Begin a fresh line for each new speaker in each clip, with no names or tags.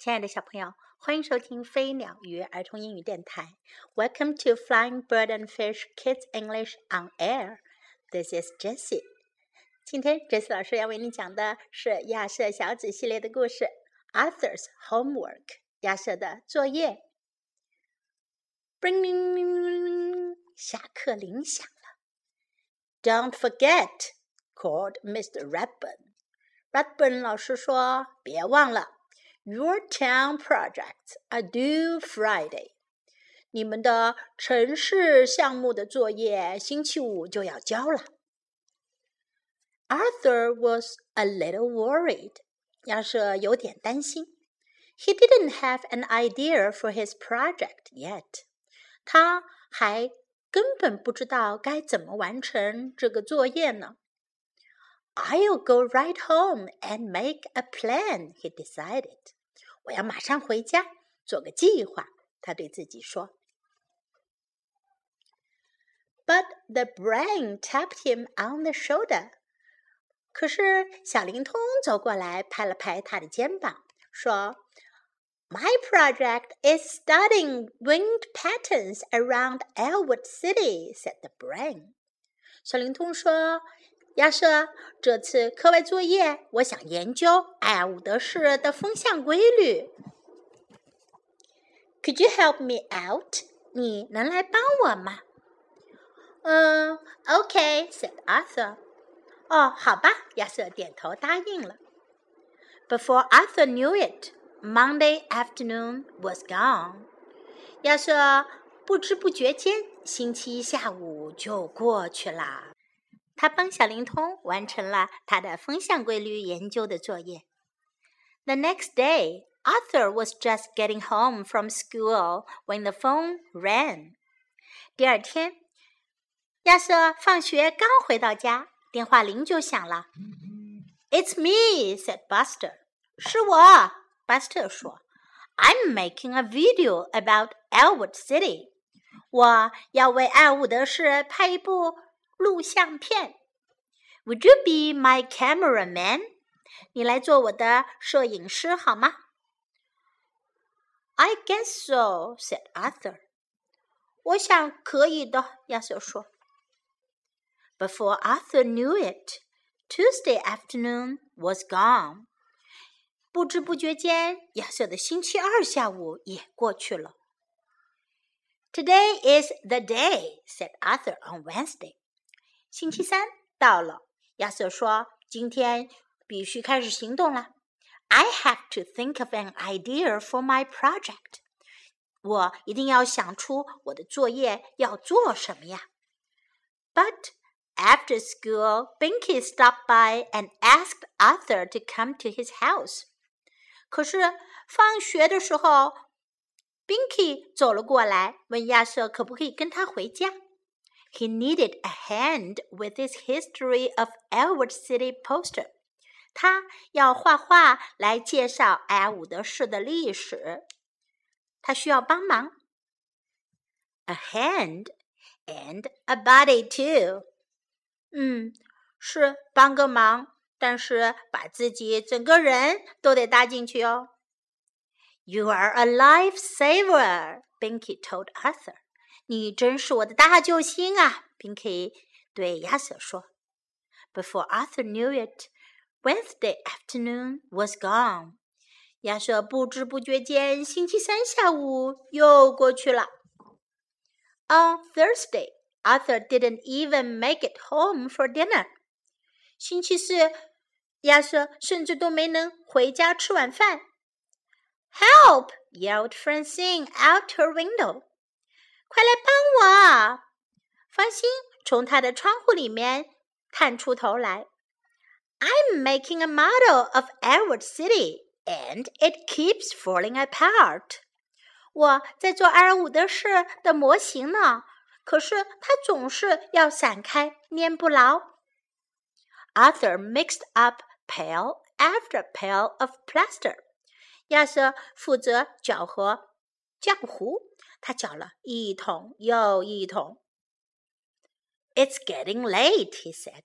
亲爱的小朋友，欢迎收听飞鸟与儿童英语电台。Welcome to Flying Bird and Fish Kids English on Air. This is Jessie. 今天 Jessie 老师要为你讲的是亚瑟小子系列的故事，Arthur's Homework。亚瑟的作业。Bring，下课铃响了。Don't forget, called Mr. Redburn. Redburn 老师说：“别忘了。” Your town projects are due 你们的城市项目的作业星期五就要交了。Arthur was a little worried. 亚瑟有点担心。He didn't have an idea for his project yet. 他还根本不知道该怎么完成这个作业呢。I'll go right home and make a plan, he decided. 我要马上回家做个计划，他对自己说。But the brain tapped him on the shoulder。可是小灵通走过来，拍了拍他的肩膀，说：“My project is studying wind patterns around Elwood City,” said the brain。小灵通说。亚瑟，这次课外作业，我想研究艾伍德市的风向规律。Could you help me out？你能来帮我吗？嗯，OK，said Arthur。哦，好吧，亚瑟点头答应了。Before Arthur knew it, Monday afternoon was gone。亚瑟不知不觉间，星期一下午就过去了。他帮小灵通完成了他的风向规律研究的作业。The next day, Arthur was just getting home from school when the phone rang. 第二天，亚瑟放学刚回到家，电话铃就响了。"It's me," said Buster. 是我，巴斯特说。"I'm making a video about Elwood City." 我要为爱伍德市拍一部录像片。Would you be my cameraman？你来做我的摄影师好吗？I guess so," said Arthur. Arthur knew it, Tuesday afternoon was gone. 不知不觉间，亚瑟的星期二下午也过去了。Today is the day," said Arthur on Wednesday. 星期三到了，亚瑟说：“今天必须开始行动了。I have to think of an idea for my project。我一定要想出我的作业要做什么呀。”But after school, Binky stopped by and asked Arthur to come to his house. 可是放学的时候，Binky 走了过来，问亚瑟可不可以跟他回家。He needed a hand with his history of Elwood City poster。他要画画来介绍埃伍德市的历史，他需要帮忙。A hand and a body too。嗯，是帮个忙，但是把自己整个人都得搭进去哦。You are a lifesaver, Binky told Arthur. 你真是我的大救星啊！”Binky 对亚瑟说。Before Arthur knew it, Wednesday afternoon was gone. 亚瑟不知不觉间，星期三下午又过去了。On Thursday, Arthur didn't even make it home for dinner. 星期四，亚瑟甚至都没能回家吃晚饭。Help! yelled Francine out her window. 快来帮我！”芳心从他的窗户里面探出头来。I'm making a model of Elwood City, and it keeps falling apart. 我在做埃尔伍德市的模型呢，可是它总是要散开，粘不牢。Arthur mixed up pail after pail of plaster. 亚瑟负责搅和浆糊。他搅了一桶又一桶。It's getting late, he said.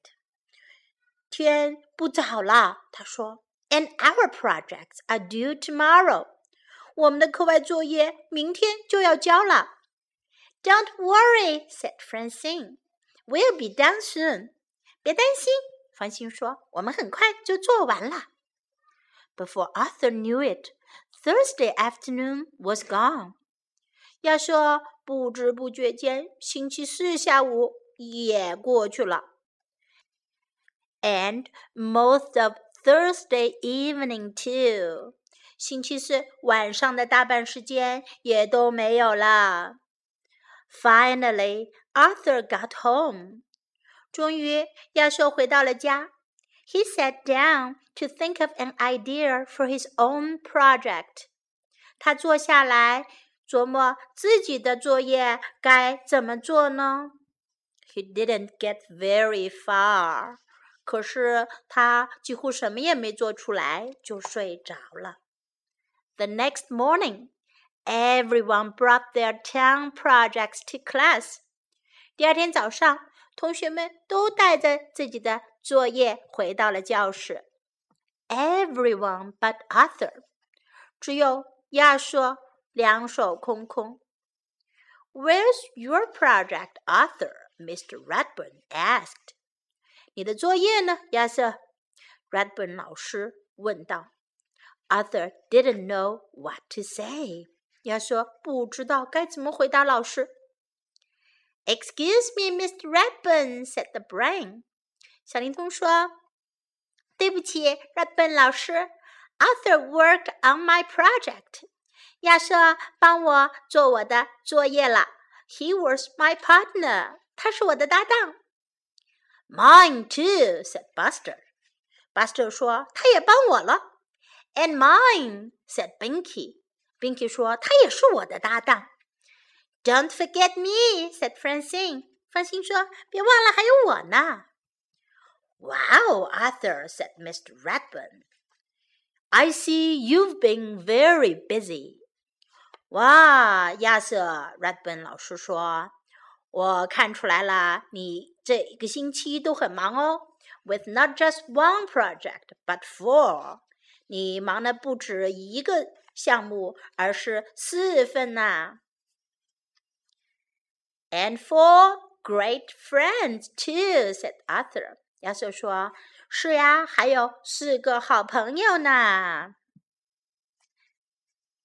天不早了，他说。And our projects are due tomorrow. 我们的课外作业明天就要交了。Don't worry, said Francine. We'll be done soon. 别担心，方心说，我们很快就做完了。Before Arthur knew it, Thursday afternoon was gone. 亚瑟不知不觉间，星期四下午也过去了。And most of Thursday evening too，星期四晚上的大半时间也都没有了。Finally, Arthur got home。终于，亚瑟回到了家。He sat down to think of an idea for his own project。他坐下来琢磨自己的作业该怎么做呢？He didn't get very far. 可是他几乎什么也没做出来，就睡着了。The next morning, everyone brought their town projects to class. 第二天早上，同学们都带着自己的作业回到了教室。Everyone but Arthur，只有亚瑟两手空空。Where's your project, Arthur? Mr. Ratburn asked. 你的作业呢，亚瑟？Ratburn 老师问道。Arthur didn't know what to say. 亚瑟不知道该怎么回答老师。Excuse me, Mr. Ratburn," said the brain. 小灵通说：“对不起，Ratburn 老师。Arthur worked on my project 亚瑟帮我做我的作业了。He was my partner，他是我的搭档。Mine too，said Buster。Buster 说他也帮我了。And mine，said Binky。Binky 说他也是我的搭档。Don't forget me，said said Mr. Ratburn。I see you've been very busy. 哇，亚瑟，Redburn 老师说，我看出来了，你这一个星期都很忙哦。With not just one project, but four. 你忙的不止一个项目，而是四份呐。And four great friends too," said Arthur. 亚瑟说：“是呀，还有四个好朋友呢。”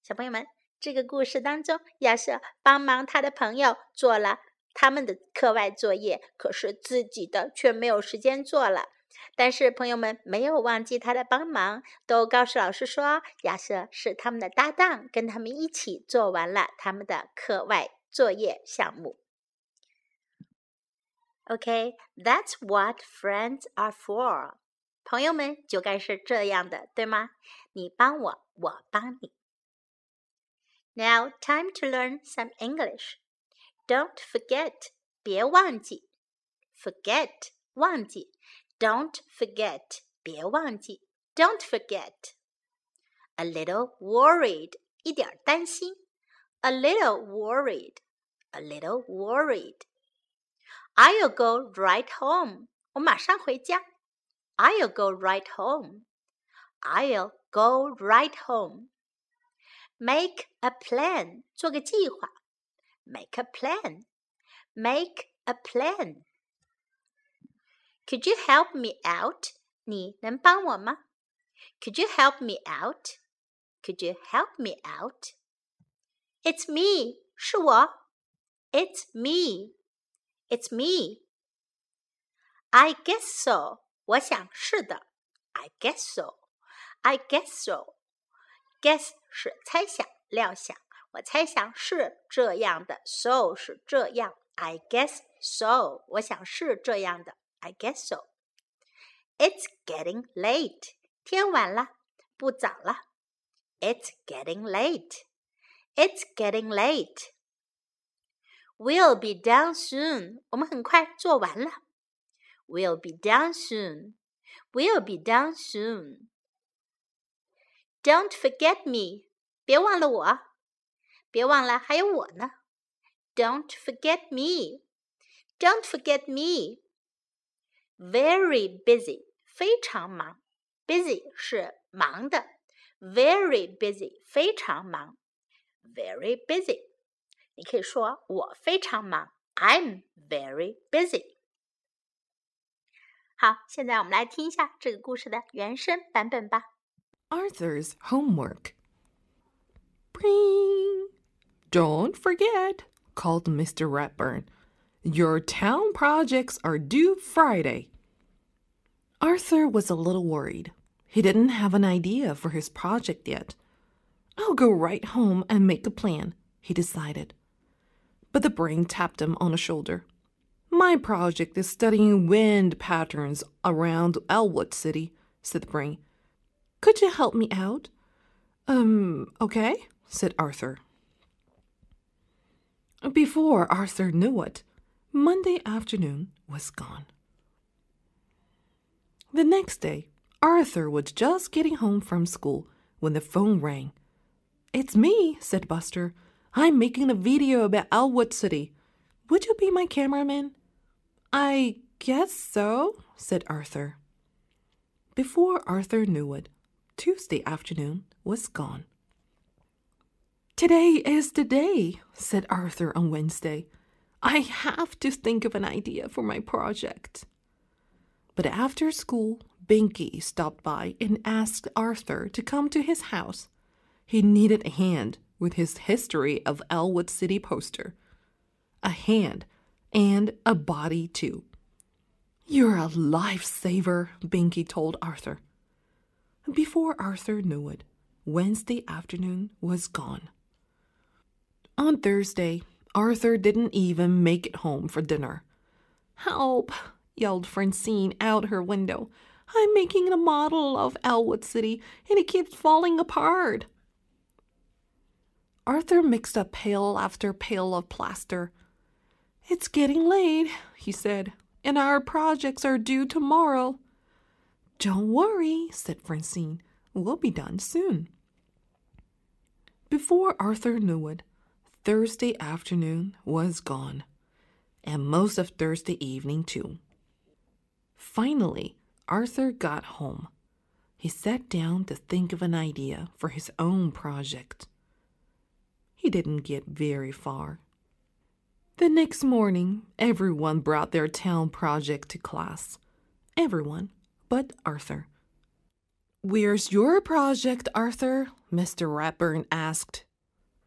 小朋友们，这个故事当中，亚瑟帮忙他的朋友做了他们的课外作业，可是自己的却没有时间做了。但是朋友们没有忘记他的帮忙，都告诉老师说，亚瑟是他们的搭档，跟他们一起做完了他们的课外作业项目。OK，That's what friends are for. 朋友们就该是这样的，对吗？你帮我，我帮你。Now, time to learn some English. Don't forget, 别忘记。Forget, 忘记。Don't forget, 别忘记。Don't forget. A little worried, 一点担心。A little worried, a little worried. I'll go right home. i will go right home. I'll go right home. Make a plan，做个计划。Make a plan, make a plan. Could you help me out？你能帮我吗？Could you help me out? Could you help me out me，是我。It's me. It's me. I guess so. I guess so. I guess so. Guess 是猜想、料想。我猜想是这样的。So 是这样。I guess so. 我想是这样的。I guess so. It's getting late. 天晚了，不早了。It's getting late. It's getting late. We'll be done soon. 我们很快做完了。We'll be done soon. We'll be done soon. Don't forget me，别忘了我，别忘了还有我呢。Don't forget me，Don't forget me。Very busy，非常忙。Busy 是忙的，very busy 非常忙，very busy。你可以说我非常忙，I'm very busy。好，现在我们来听一下这个故事的原声版本吧。
Arthur's homework. Bring. Don't forget, called Mr. Ratburn. Your town projects are due Friday. Arthur was a little worried. He didn't have an idea for his project yet. I'll go right home and make a plan, he decided. But the brain tapped him on the shoulder. My project is studying wind patterns around Elwood City, said the brain. Could you help me out? Um, okay, said Arthur. Before Arthur knew it, Monday afternoon was gone. The next day, Arthur was just getting home from school when the phone rang. It's me, said Buster. I'm making a video about Elwood City. Would you be my cameraman? I guess so, said Arthur. Before Arthur knew it, Tuesday afternoon was gone. Today is the day, said Arthur on Wednesday. I have to think of an idea for my project. But after school, Binky stopped by and asked Arthur to come to his house. He needed a hand with his History of Elwood City poster. A hand and a body, too. You're a lifesaver, Binky told Arthur. Before Arthur knew it, Wednesday afternoon was gone. On Thursday, Arthur didn't even make it home for dinner. Help! yelled Francine out her window. I'm making a model of Elwood City and it keeps falling apart. Arthur mixed up pail after pail of plaster. It's getting late, he said, and our projects are due tomorrow. Don't worry, said Francine. We'll be done soon. Before Arthur knew it, Thursday afternoon was gone, and most of Thursday evening, too. Finally, Arthur got home. He sat down to think of an idea for his own project. He didn't get very far. The next morning, everyone brought their town project to class. Everyone but Arthur. Where's your project, Arthur? Mr. Ratburn asked.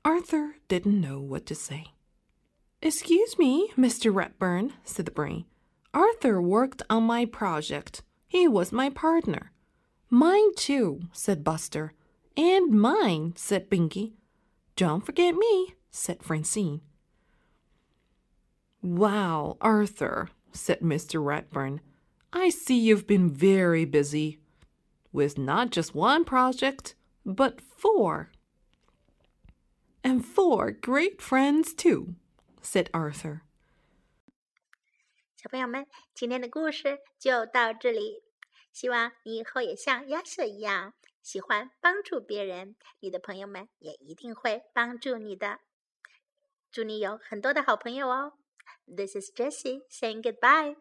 Arthur didn't know what to say. Excuse me, Mr. Ratburn, said the brain. Arthur worked on my project. He was my partner. Mine too, said Buster. And mine, said Binky. Don't forget me, said Francine. Wow, Arthur, said Mr. Ratburn. I see you've been very busy with not just one project, but four. And four great friends, too, said Arthur.
小朋友们，今天的故事就到这里。希望你以后也像亚瑟一样喜欢帮助别人，你的朋友们也一定会帮助你的。祝你有很多的好朋友哦。This is Jessie saying goodbye.